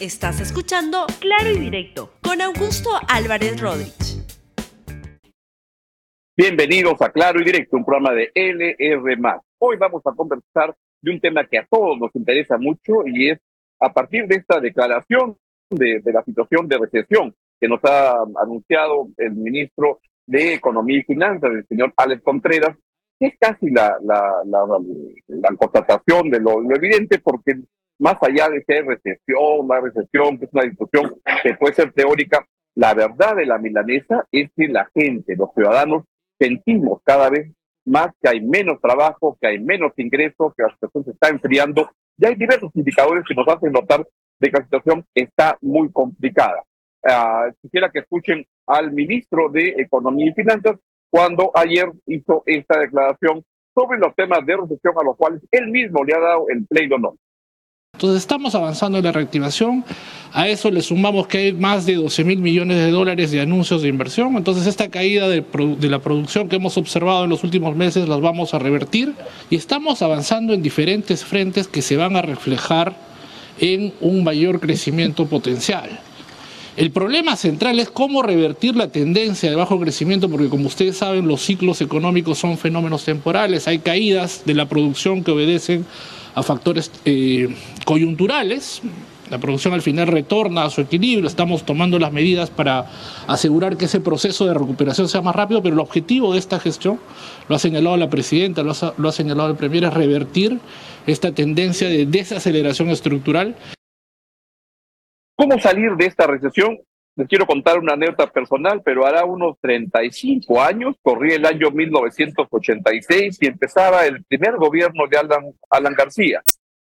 Estás escuchando Claro y Directo con Augusto Álvarez Rodríguez. Bienvenidos a Claro y Directo, un programa de LR. Hoy vamos a conversar de un tema que a todos nos interesa mucho y es a partir de esta declaración de, la situación de recesión que nos ha anunciado el ministro de Economía y Finanzas, el señor Alex Contreras, que es casi la, la, la, constatación de lo, evidente, porque más allá de ser recesión, la recesión, que es una discusión que puede ser teórica, la verdad de la milanesa es que la gente, los ciudadanos, sentimos cada vez más que hay menos trabajo, que hay menos ingresos, que la situación se está enfriando. Y hay diversos indicadores que nos hacen notar de que la situación está muy complicada. Uh, quisiera que escuchen al ministro de Economía y Finanzas cuando ayer hizo esta declaración sobre los temas de recesión a los cuales él mismo le ha dado el play no. Entonces estamos avanzando en la reactivación, a eso le sumamos que hay más de 12 mil millones de dólares de anuncios de inversión, entonces esta caída de, la producción que hemos observado en los últimos meses las vamos a revertir y estamos avanzando en diferentes frentes que se van a reflejar en un mayor crecimiento potencial. El problema central es cómo revertir la tendencia de bajo crecimiento, porque como ustedes saben, los ciclos económicos son fenómenos temporales, hay caídas de la producción que obedecen a factores eh, coyunturales. La producción al final retorna a su equilibrio, estamos tomando las medidas para asegurar que ese proceso de recuperación sea más rápido, pero el objetivo de esta gestión, lo ha señalado la presidenta, lo ha, lo ha señalado el Premier, es revertir esta tendencia de desaceleración estructural ¿Cómo salir de esta recesión? Les quiero contar una anécdota personal, pero hará unos 35 años, corrí el año 1986 y empezaba el primer gobierno de Alan, Alan García.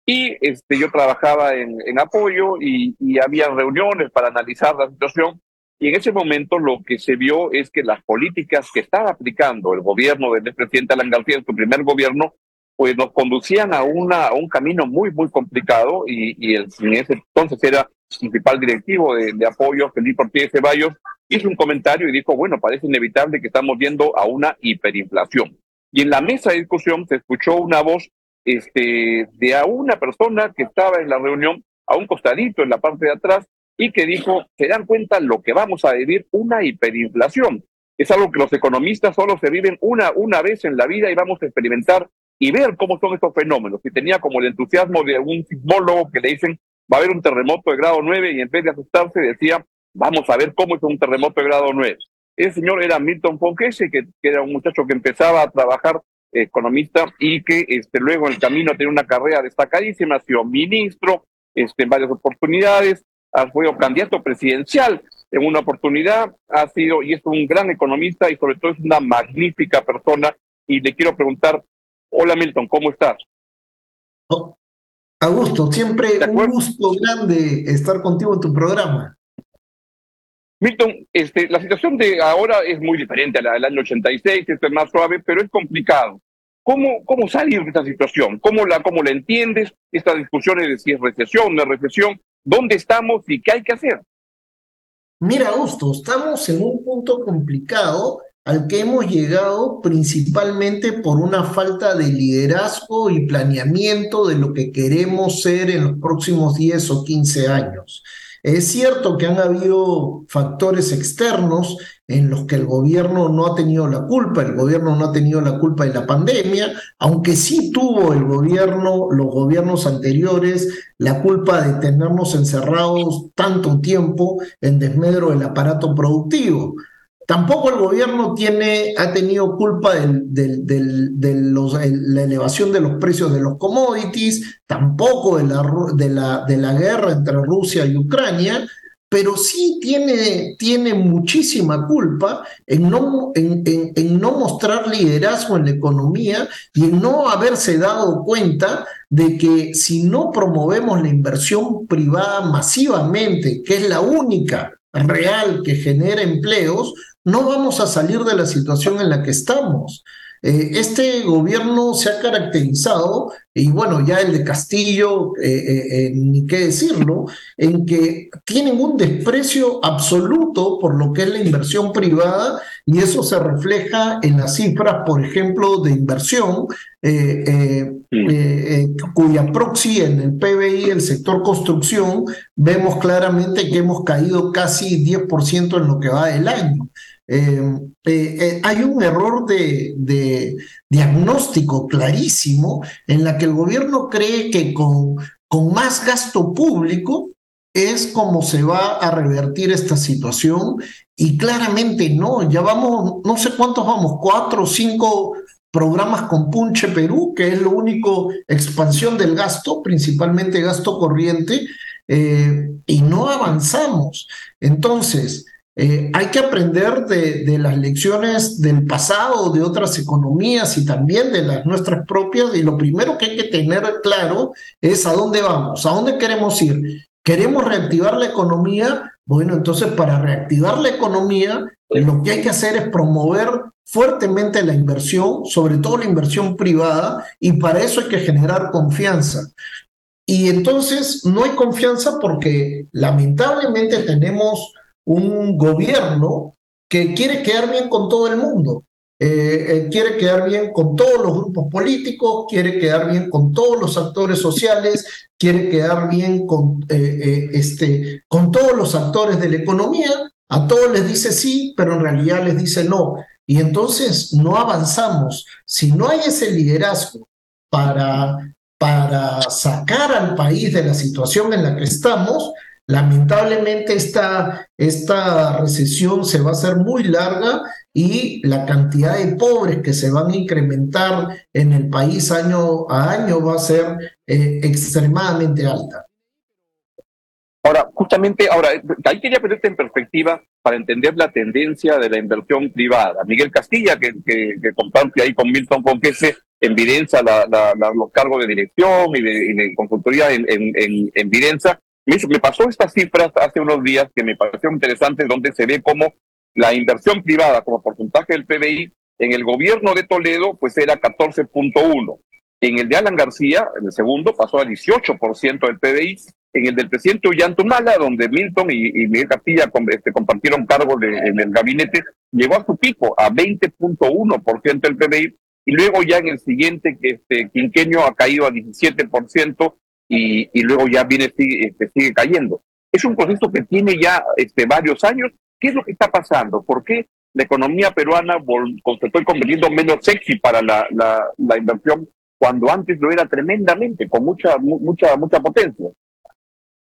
Y este, yo trabajaba en, en apoyo y, y había reuniones para analizar la situación. Y en ese momento lo que se vio es que las políticas que estaba aplicando el gobierno del presidente Alan García en su primer gobierno pues nos conducían a, una, a un camino muy, muy complicado y, y el, en ese entonces era principal directivo de, de apoyo, Felipe Ortiz Ceballos, hizo un comentario y dijo, bueno, parece inevitable que estamos viendo a una hiperinflación. Y en la mesa de discusión se escuchó una voz este, de a una persona que estaba en la reunión a un costadito en la parte de atrás y que dijo, se dan cuenta lo que vamos a vivir, una hiperinflación. Es algo que los economistas solo se viven una, una vez en la vida y vamos a experimentar y ver cómo son estos fenómenos. Y tenía como el entusiasmo de un sismólogo que le dicen, va a haber un terremoto de grado 9 y en vez de asustarse decía, vamos a ver cómo es un terremoto de grado 9. Ese señor era Milton Fonquese, que, que, era un muchacho que empezaba a trabajar eh, economista y que este, luego en el camino tenía una carrera destacadísima, ha sido ministro este, en varias oportunidades, ha sido candidato presidencial en una oportunidad, ha sido y es un gran economista y sobre todo es una magnífica persona. Y le quiero preguntar, Hola Milton, ¿cómo estás? Oh, Augusto, siempre un gusto grande estar contigo en tu programa. Milton, este, la situación de ahora es muy diferente a la del año 86, esto es más suave, pero es complicado. ¿Cómo, cómo salir de esta situación? ¿Cómo la, ¿Cómo la entiendes? Estas discusiones de si es recesión, no es recesión, ¿dónde estamos y qué hay que hacer? Mira, Augusto, estamos en un punto complicado al que hemos llegado principalmente por una falta de liderazgo y planeamiento de lo que queremos ser en los próximos 10 o 15 años. Es cierto que han habido factores externos en los que el gobierno no ha tenido la culpa, el gobierno no ha tenido la culpa de la pandemia, aunque sí tuvo el gobierno, los gobiernos anteriores, la culpa de tenernos encerrados tanto tiempo en desmedro del aparato productivo. Tampoco el gobierno tiene, ha tenido culpa de la elevación de los precios de los commodities, tampoco de la, de, la, guerra entre Rusia y Ucrania, pero sí tiene, tiene muchísima culpa en no, en no mostrar liderazgo en la economía y en no haberse dado cuenta de que si no promovemos la inversión privada masivamente, que es la única real que genera empleos, no vamos a salir de la situación en la que estamos. Eh, este gobierno se ha caracterizado y bueno, ya el de Castillo, eh, ni qué decirlo, en que tienen un desprecio absoluto por lo que es la inversión privada y eso se refleja en las cifras, por ejemplo, de inversión, cuya proxy en el PBI, el sector construcción, vemos claramente que hemos caído casi 10% en lo que va del año. Eh, eh, eh, hay un error de, diagnóstico clarísimo en la que el gobierno cree que con, con más gasto público es como se va a revertir esta situación y claramente no, ya vamos, no sé cuántos vamos, cuatro o cinco programas con Punche Perú, que es lo único expansión del gasto, principalmente gasto corriente, y no avanzamos. Entonces, eh, hay que aprender de, las lecciones del pasado, de otras economías y también de las nuestras propias. Y lo primero que hay que tener claro es a dónde vamos, a dónde queremos ir. ¿Queremos reactivar la economía? Bueno, entonces para reactivar la economía, lo que hay que hacer es promover fuertemente la inversión, sobre todo la inversión privada, y para eso hay que generar confianza. Y entonces no hay confianza porque lamentablemente tenemos un gobierno que quiere quedar bien con todo el mundo, eh, eh, quiere quedar bien con todos los grupos políticos, quiere quedar bien con todos los actores sociales, quiere quedar bien con, eh, este, con todos los actores de la economía, a todos les dice sí, pero en realidad les dice no. Y entonces no avanzamos. Si no hay ese liderazgo para, para sacar al país de la situación en la que estamos, Lamentablemente esta, esta recesión se va a hacer muy larga y la cantidad de pobres que se van a incrementar en el país año a año va a ser eh, extremadamente alta. Ahora, justamente, ahora, ahí quería ponerte en perspectiva para entender la tendencia de la inversión privada. Miguel Castilla, que, comparte ahí con Milton Conquese, evidencia la, los cargos de dirección y de, consultoría en, en, en, en me, pasó estas cifras hace unos días que me parecieron interesantes, donde se ve cómo la inversión privada como porcentaje del PBI en el gobierno de Toledo pues era 14.1. En el de Alan García, en el segundo, pasó a 18% del PBI. En el del presidente Ollantumala, donde Milton y, Miguel Castilla este, compartieron cargos en el gabinete, llegó a su pico, a 20.1% del PBI. Y luego ya en el siguiente este, quinquenio ha caído a 17% y, luego ya viene, sigue, este, sigue cayendo. Es un proceso que tiene ya este, varios años. ¿Qué es lo que está pasando? ¿Por qué la economía peruana se estoy convirtiendo menos sexy para la, la, inversión cuando antes lo era tremendamente, con mucha, mucha, mucha potencia?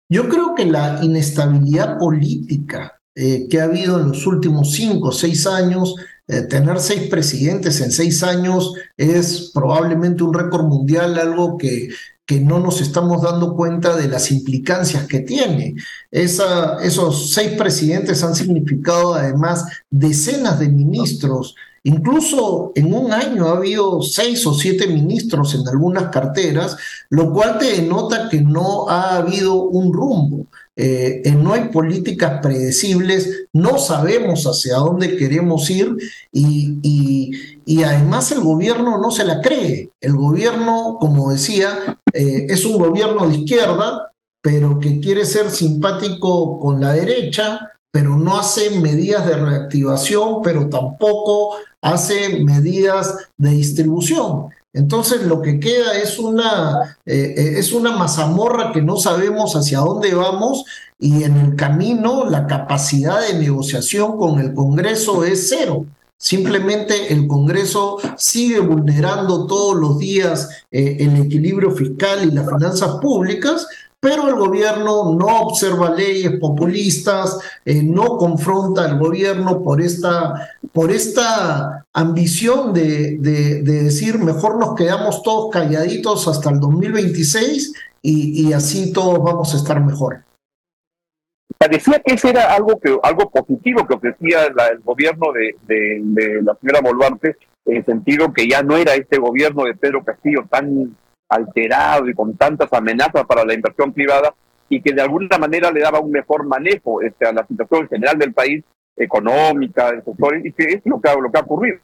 Yo creo que la inestabilidad política eh, que ha habido en los últimos cinco o seis años, eh, tener seis presidentes en seis años es probablemente un récord mundial, algo que que no nos estamos dando cuenta de las implicancias que tiene. Esos seis presidentes han significado además decenas de ministros. Incluso en un año ha habido seis o siete ministros en algunas carteras, lo cual te denota que no ha habido un rumbo. Eh, no hay políticas predecibles, no sabemos hacia dónde queremos ir y, y, además el gobierno no se la cree. El gobierno, como decía, eh, es un gobierno de izquierda, pero que quiere ser simpático con la derecha, pero no hace medidas de reactivación, pero tampoco hace medidas de distribución. Entonces lo que queda es una, eh, eh, es una mazamorra que no sabemos hacia dónde vamos y en el camino la capacidad de negociación con el Congreso es cero. Simplemente el Congreso sigue vulnerando todos los días eh, el equilibrio fiscal y las finanzas públicas pero el gobierno no observa leyes populistas, eh, no confronta al gobierno por esta, por esta ambición de, de, decir mejor nos quedamos todos calladitos hasta el 2026 y, y así todos vamos a estar mejor. Parecía que ese era algo, que, algo positivo que ofrecía el gobierno de, de la señora Boluarte, en el sentido que ya no era este gobierno de Pedro Castillo tan alterado y con tantas amenazas para la inversión privada y que de alguna manera le daba un mejor manejo este, a la situación general del país, económica, del sector, y que es lo que, lo que ha ocurrido.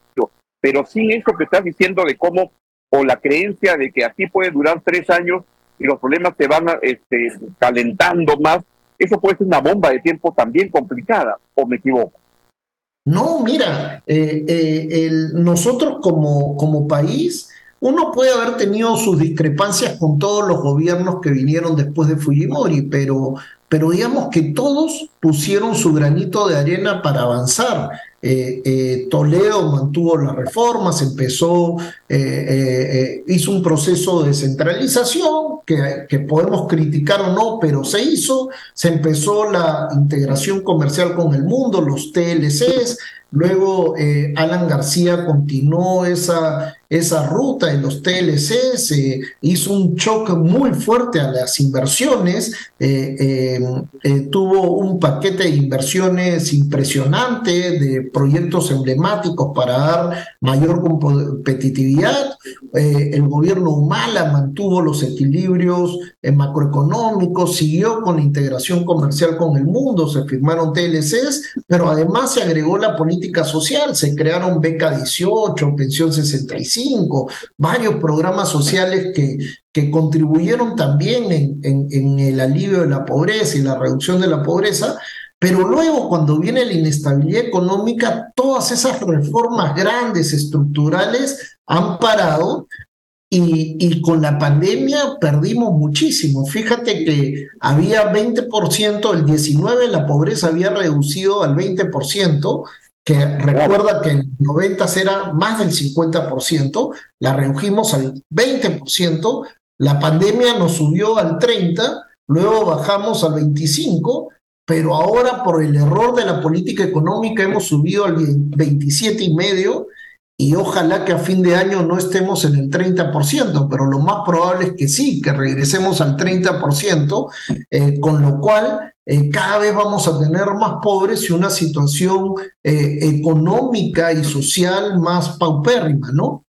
Pero sin eso que estás diciendo de cómo o la creencia de que así puede durar tres años y los problemas se van este, calentando más, eso puede ser una bomba de tiempo también complicada, o me equivoco. No, mira, eh, eh, nosotros como país, uno puede haber tenido sus discrepancias con todos los gobiernos que vinieron después de Fujimori, pero, pero digamos que todos pusieron su granito de arena para avanzar. Eh, eh, Toledo mantuvo las reformas, empezó, eh, hizo un proceso de descentralización que, que, podemos criticar o no, pero se hizo, se empezó la integración comercial con el mundo, los TLCs, luego Alan García continuó esa, esa ruta en los TLC, se hizo un choque muy fuerte a las inversiones, tuvo un paquete de inversiones impresionante de proyectos emblemáticos para dar mayor competitividad. Eh, el gobierno Humala mantuvo los equilibrios eh, macroeconómicos, siguió con la integración comercial con el mundo, se firmaron TLCs, pero además se agregó la política social, se crearon beca 18, pensión 65, varios programas sociales que, que contribuyeron también en, el alivio de la pobreza y la reducción de la pobreza, pero luego, cuando viene la inestabilidad económica, todas esas reformas grandes, estructurales, han parado y, con la pandemia perdimos muchísimo. Fíjate que había 20%, el 19% la pobreza había reducido al 20%, que recuerda que en 90 era más del 50%, la redujimos al 20%, la pandemia nos subió al 30%, luego bajamos al 25% pero ahora por el error de la política económica hemos subido al 27 y medio y ojalá que a fin de año no estemos en el 30%, pero lo más probable es que sí, que regresemos al 30%, eh, con lo cual eh, cada vez vamos a tener más pobres y una situación eh, económica y social más paupérrima, ¿no?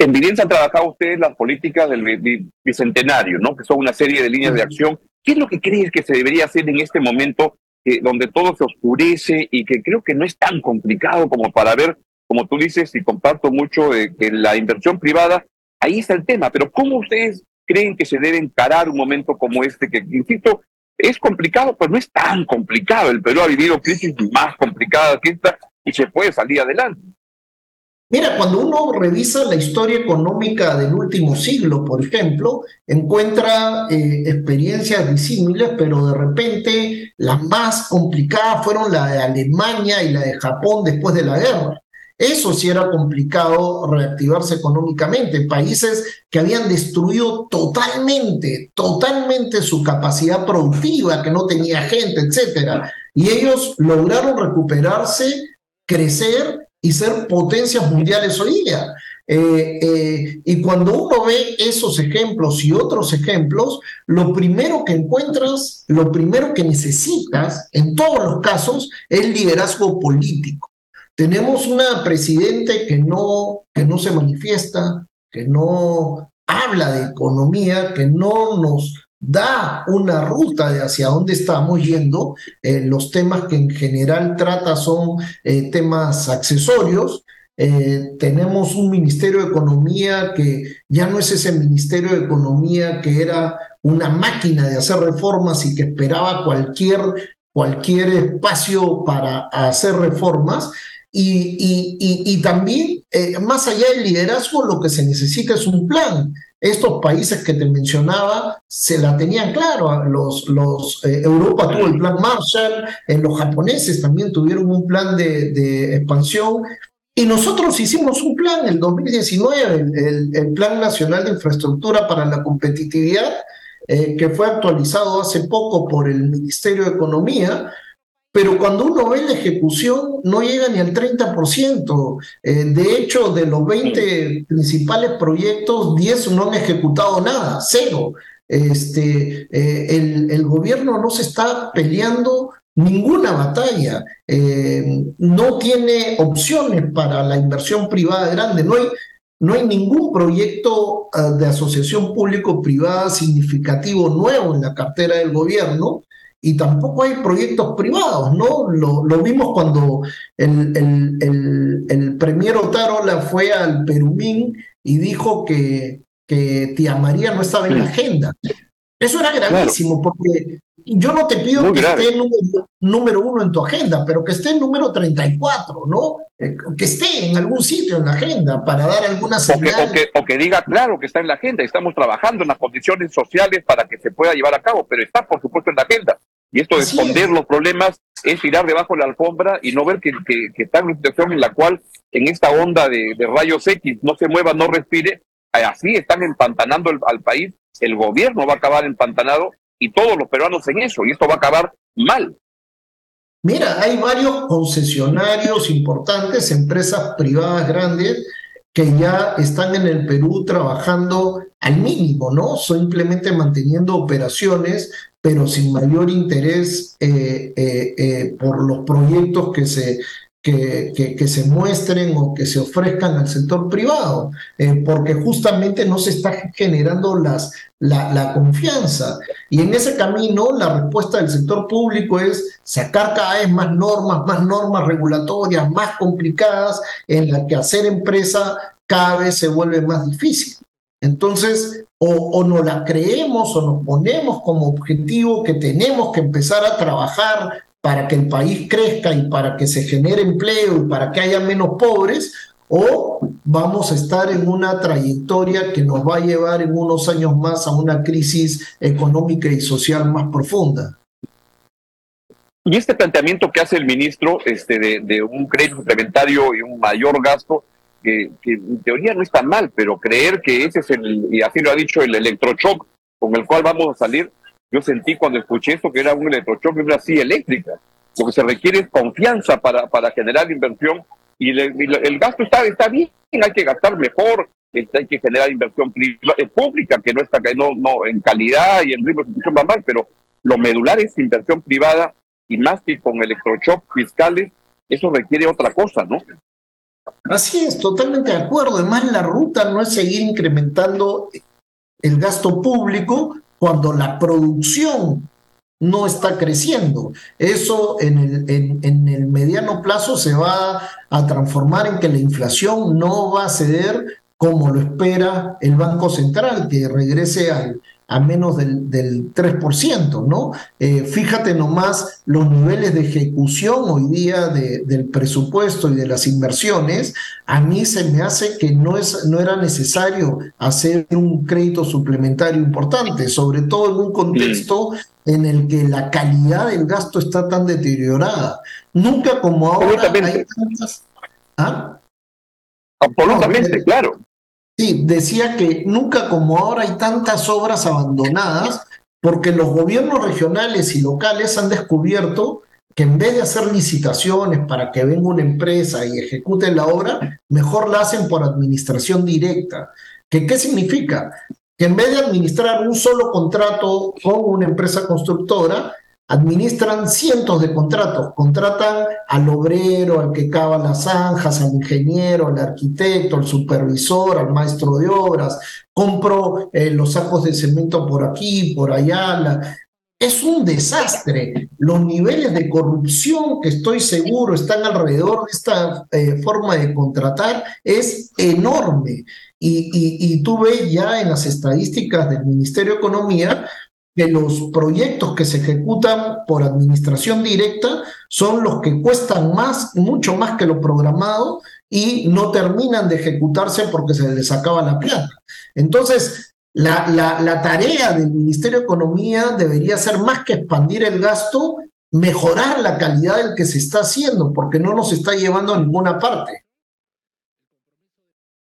En Vivienda han trabajado ustedes las políticas del bicentenario, ¿no? Que son una serie de líneas de acción ¿Qué es lo que crees que se debería hacer en este momento eh, donde todo se oscurece y que creo que no es tan complicado como para ver, como tú dices, y comparto mucho de que la inversión privada, ahí está el tema, pero ¿cómo ustedes creen que se debe encarar un momento como este, que, insisto, es complicado, pues no es tan complicado. El Perú ha vivido crisis más complicadas que esta y se puede salir adelante. Mira, cuando uno revisa la historia económica del último siglo, por ejemplo, encuentra eh, experiencias disímiles, pero de repente las más complicadas fueron la de Alemania y la de Japón después de la guerra. Eso sí era complicado reactivarse económicamente. Países que habían destruido totalmente, totalmente su capacidad productiva, que no tenía gente, etcétera. Y ellos lograron recuperarse, crecer y ser potencias mundiales hoy día. Eh, eh, y cuando uno ve esos ejemplos y otros ejemplos, lo primero que encuentras, lo primero que necesitas en todos los casos es liderazgo político. Tenemos una presidente que no, que no se manifiesta, que no habla de economía, que no nos da una ruta de hacia dónde estamos yendo. Eh, los temas que en general trata son eh, temas accesorios. Eh, tenemos un Ministerio de Economía que ya no es ese Ministerio de Economía que era una máquina de hacer reformas y que esperaba cualquier, cualquier espacio para hacer reformas. Y, también, más allá del liderazgo, lo que se necesita es un plan estos países que te mencionaba se la tenían claro. Los, los, eh, Europa tuvo el plan Marshall, eh, los japoneses también tuvieron un plan de, expansión. Y nosotros hicimos un plan en el 2019, el, el, Plan Nacional de Infraestructura para la Competitividad, eh, que fue actualizado hace poco por el Ministerio de Economía, pero cuando uno ve la ejecución no llega ni al 30%. Eh, de hecho, de los 20 principales proyectos, 10 no han ejecutado nada, cero. Este, eh, el, gobierno no se está peleando ninguna batalla, eh, no tiene opciones para la inversión privada grande, no hay, no hay ningún proyecto de asociación público-privada significativo nuevo en la cartera del gobierno y tampoco hay proyectos privados, ¿no? Lo, lo vimos cuando el, el, el, el premier Otárola fue al Perumín y dijo que, que Tía María no estaba en la agenda. Eso era gravísimo, porque yo no te pido que esté número, número, uno en tu agenda, pero que esté número 34, ¿no? Eh, que esté en algún sitio en la agenda para dar alguna señal. O que, o que, diga claro que está en la agenda, estamos trabajando en las condiciones sociales para que se pueda llevar a cabo, pero está por supuesto en la agenda. Y esto de esconder los problemas es tirar debajo de la alfombra y no ver que, que, que, está en una situación en la cual en esta onda de, de rayos X no se mueva, no respire, así están empantanando el, al país, el gobierno va a acabar empantanado y todos los peruanos en eso, y esto va a acabar mal. Mira, hay varios concesionarios importantes, empresas privadas grandes, que ya están en el Perú trabajando al mínimo, ¿no? Simplemente manteniendo operaciones, pero sin mayor interés eh, eh, eh, por los proyectos que se que, que, se muestren o que se ofrezcan al sector privado, porque justamente no se está generando la, la, confianza. Y en ese camino la respuesta del sector público es sacar cada vez más normas, más normas regulatorias, más complicadas, en las que hacer empresa cada vez se vuelve más difícil. Entonces, o, o nos la creemos o nos ponemos como objetivo que tenemos que empezar a trabajar para que el país crezca y para que se genere empleo y para que haya menos pobres, o vamos a estar en una trayectoria que nos va a llevar en unos años más a una crisis económica y social más profunda. Y este planteamiento que hace el ministro este, de, de un crédito suplementario y un mayor gasto, que, en teoría no está mal, pero creer que ese es el, y así lo ha dicho, el electroshock con el cual vamos a salir, yo sentí cuando escuché esto que era un electrochoque, una silla eléctrica. Lo que se requiere es confianza para, para generar inversión y, el gasto está, está bien, hay que gastar mejor, hay que generar inversión eh, pública que no está no, no, en calidad y en ritmo de va mal, pero lo medular es inversión privada y más que con electroshock fiscales, eso requiere otra cosa, ¿no? Así es, totalmente de acuerdo. Además, la ruta no es seguir incrementando el gasto público, cuando la producción no está creciendo. Eso en el, en, el mediano plazo se va a transformar en que la inflación no va a ceder como lo espera el Banco Central, que regrese al, a menos del, del 3%, ¿no? Eh, fíjate nomás los niveles de ejecución hoy día de, del presupuesto y de las inversiones, a mí se me hace que no, es, no era necesario hacer un crédito suplementario importante, sobre todo en un contexto en el que la calidad del gasto está tan deteriorada. Nunca como ahora hay tantas... ¿Ah? Absolutamente, claro. Sí, decía que nunca como ahora hay tantas obras abandonadas porque los gobiernos regionales y locales han descubierto que en vez de hacer licitaciones para que venga una empresa y ejecute la obra, mejor la hacen por administración directa. ¿Qué, ¿Qué significa? Que en vez de administrar un solo contrato con una empresa constructora, administran cientos de contratos, contratan al obrero, al que cava las zanjas, al ingeniero, al arquitecto, al supervisor, al maestro de obras, compro eh, los sacos de cemento por aquí, por allá. Es un desastre. Los niveles de corrupción que estoy seguro están alrededor de esta eh, forma de contratar es enorme. Y, y, y tú ves ya en las estadísticas del Ministerio de Economía que los proyectos que se ejecutan por administración directa son los que cuestan más, mucho más que lo programado y no terminan de ejecutarse porque se les acaba la plata. Entonces, la, la, la tarea del Ministerio de Economía debería ser más que expandir el gasto, mejorar la calidad del que se está haciendo, porque no nos está llevando a ninguna parte.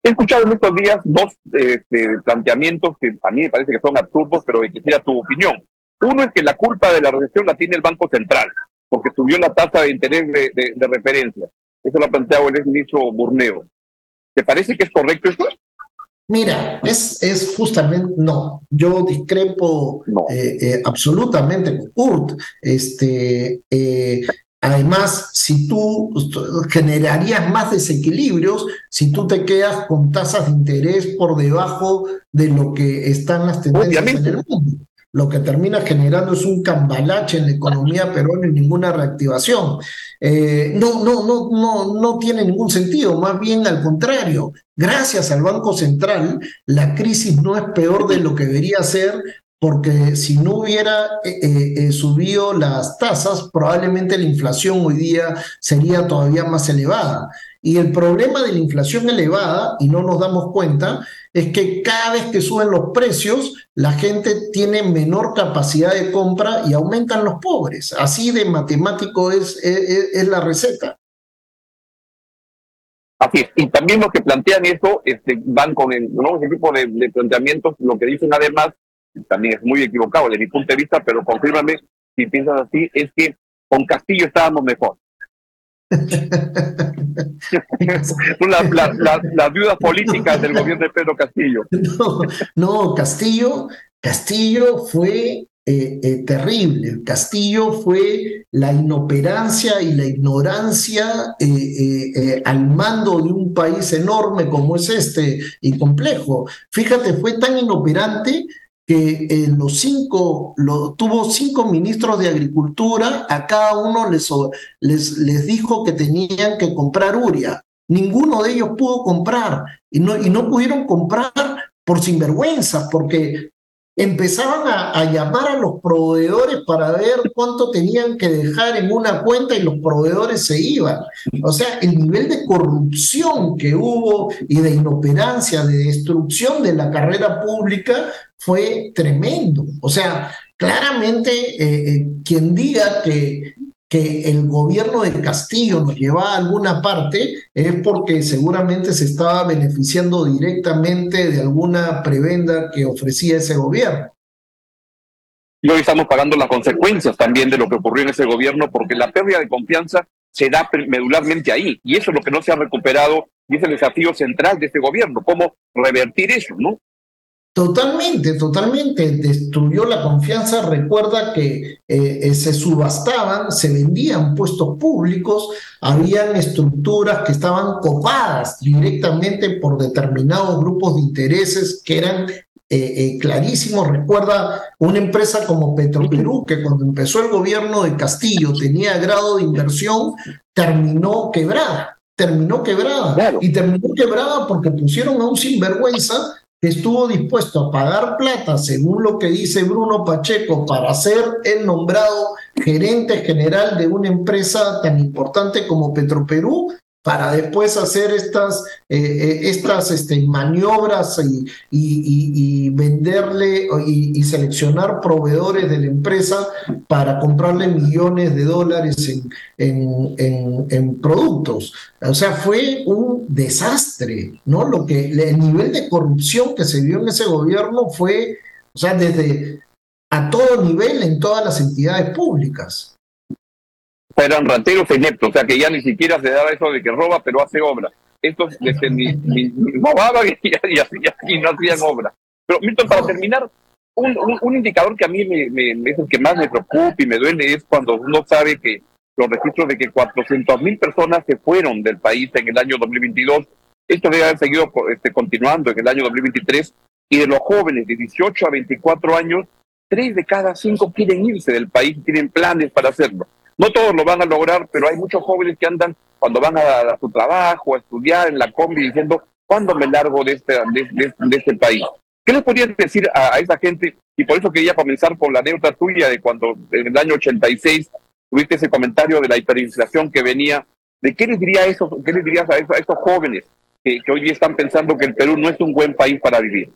He escuchado en estos días dos este, planteamientos que a mí me parece que son absurdos, pero quisiera tu opinión. Uno es que la culpa de la recesión la tiene el Banco Central, porque subió la tasa de interés de, referencia. Eso lo ha planteado el exministro Burneo. ¿Te parece que es correcto eso? Mira, es, es justamente, no, yo discrepo eh, eh, absolutamente con Kurt. Este, eh, Además, si tú generarías más desequilibrios, si tú te quedas con tasas de interés por debajo de lo que están las tendencias en el mundo. lo que termina generando es un cambalache en la economía peruana y ninguna reactivación. Eh, no, no, no, no, no tiene ningún sentido, más bien al contrario. Gracias al Banco Central, la crisis no es peor de lo que debería ser porque si no hubiera eh, eh, eh, subido las tasas, probablemente la inflación hoy día sería todavía más elevada. Y el problema de la inflación elevada, y no nos damos cuenta, es que cada vez que suben los precios, la gente tiene menor capacidad de compra y aumentan los pobres. Así de matemático es, es, la receta. Así es. Y también los que plantean eso este, van con el, ¿no? tipo de planteamientos, lo que dicen además también es muy equivocado desde mi punto de vista, pero confírmame si piensas así, es que con Castillo estábamos mejor. las viudas políticas del gobierno de Pedro Castillo. No, Castillo, Castillo fue eh, eh, terrible. Castillo fue la inoperancia y la ignorancia eh, al mando de un país enorme como es este y complejo. Fíjate, fue tan inoperante que eh, los cinco, lo, tuvo cinco ministros de agricultura, a cada uno les, les, les dijo que tenían que comprar uria. Ninguno de ellos pudo comprar y no, y no pudieron comprar por sinvergüenza, porque empezaban a, llamar a los proveedores para ver cuánto tenían que dejar en una cuenta y los proveedores se iban. O sea, el nivel de corrupción que hubo y de inoperancia, de destrucción de la carrera pública fue tremendo. O sea, claramente eh, eh, quien diga que que el gobierno de Castillo nos llevaba a alguna parte es porque seguramente se estaba beneficiando directamente de alguna prebenda que ofrecía ese gobierno. Y hoy estamos pagando las consecuencias también de lo que ocurrió en ese gobierno, porque la pérdida de confianza se da medularmente ahí, y eso es lo que no se ha recuperado, y es el desafío central de este gobierno, cómo revertir eso, ¿no? Totalmente, totalmente. Destruyó la confianza. Recuerda que eh, eh, se subastaban, se vendían puestos públicos, habían estructuras que estaban copadas directamente por determinados grupos de intereses que eran eh, clarísimos. Recuerda una empresa como Petroperú, que cuando empezó el gobierno de Castillo tenía grado de inversión, terminó quebrada. Terminó quebrada. Y terminó quebrada porque pusieron a un sinvergüenza estuvo dispuesto a pagar plata, según lo que dice Bruno Pacheco, para ser el nombrado gerente general de una empresa tan importante como Petroperú, para después hacer estas, eh, eh, estas este, maniobras y, y, venderle y, seleccionar proveedores de la empresa para comprarle millones de dólares en, en, en, productos. O sea, fue un desastre, ¿no? Lo que, el nivel de corrupción que se vio en ese gobierno fue, o sea, desde a todo nivel en todas las entidades públicas eran rateros ineptos, o sea que ya ni siquiera se daba eso de que roba pero hace obra. Estos desde ni, robaban y, no hacían obra. Pero Milton, para terminar, un, indicador que a mí me, es el que más me preocupa y me duele es cuando uno sabe que los registros de que 400 mil personas se fueron del país en el año 2022, esto debe haber seguido este, continuando en el año 2023, y de los jóvenes de 18 a 24 años, tres de cada cinco quieren irse del país y tienen planes para hacerlo. No todos lo van a lograr, pero hay muchos jóvenes que andan cuando van a, su trabajo, a estudiar en la combi, diciendo, ¿cuándo me largo de este, de, este país? ¿Qué les podrías decir a, esa gente? Y por eso quería comenzar con la anécdota tuya de cuando en el año 86 tuviste ese comentario de la hiperinflación que venía. ¿De qué les, diría eso, qué les dirías a, estos jóvenes que, hoy día están pensando que el Perú no es un buen país para vivir?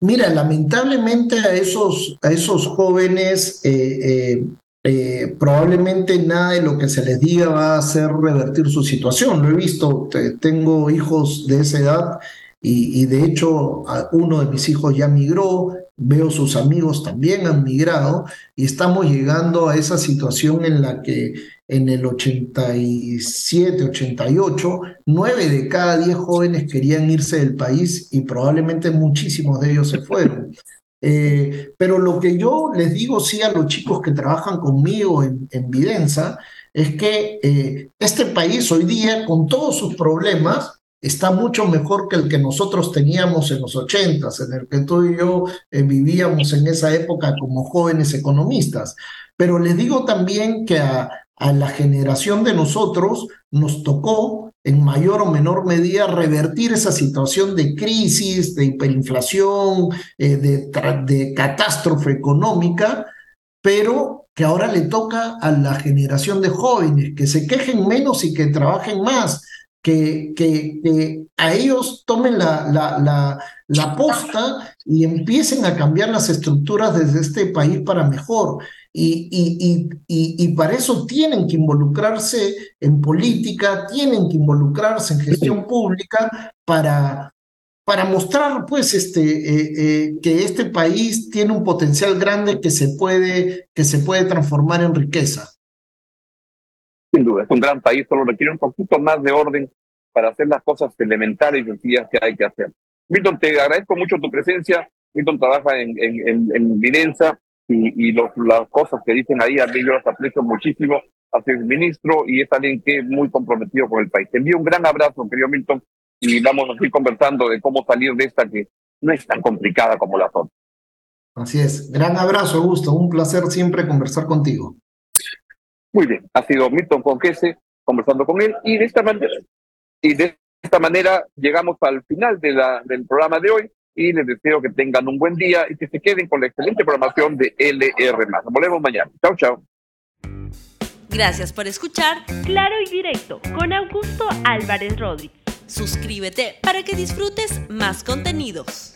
Mira, lamentablemente a esos, a esos jóvenes eh, eh, eh, probablemente nada de lo que se les diga va a hacer revertir su situación. Lo he visto, tengo hijos de esa edad y, y, de hecho uno de mis hijos ya migró, veo sus amigos también han migrado y estamos llegando a esa situación en la que en el 87, 88, nueve de cada diez jóvenes querían irse del país y probablemente muchísimos de ellos se fueron. Eh, pero lo que yo les digo sí a los chicos que trabajan conmigo en, en Videnza es que eh, este país hoy día, con todos sus problemas, está mucho mejor que el que nosotros teníamos en los ochentas, en el que tú y yo eh, vivíamos en esa época como jóvenes economistas. Pero les digo también que a, a la generación de nosotros nos tocó en mayor o menor medida revertir esa situación de crisis, de hiperinflación, eh, de, catástrofe económica, pero que ahora le toca a la generación de jóvenes que se quejen menos y que trabajen más, que, a ellos tomen la, la, la, posta y empiecen a cambiar las estructuras desde este país para mejor. Y, y, y, y, para eso tienen que involucrarse en política, tienen que involucrarse en gestión pública para, para mostrar pues este, eh, eh, que este país tiene un potencial grande que se puede, que se puede transformar en riqueza sin duda, es un gran país, solo requiere un poquito más de orden para hacer las cosas elementales y sencillas que hay que hacer. Milton, te agradezco mucho tu presencia. Milton trabaja en, en, en, y, y las cosas que dicen ahí a mí yo las aprecio muchísimo. Hace el ministro y es alguien que es muy comprometido con el país. Te envío un gran abrazo, querido Milton, y vamos a seguir conversando de cómo salir de esta que no es tan complicada como la zona. Así es. Gran abrazo, Augusto. Un placer siempre conversar contigo. Muy bien, ha sido Milton Conquese conversando con él y de esta manera, y de esta manera llegamos al final de la, del programa de hoy y les deseo que tengan un buen día y que se queden con la excelente programación de LR. Nos volvemos mañana. Chao, chao. Gracias por escuchar Claro y Directo con Augusto Álvarez Rodríguez. Suscríbete para que disfrutes más contenidos.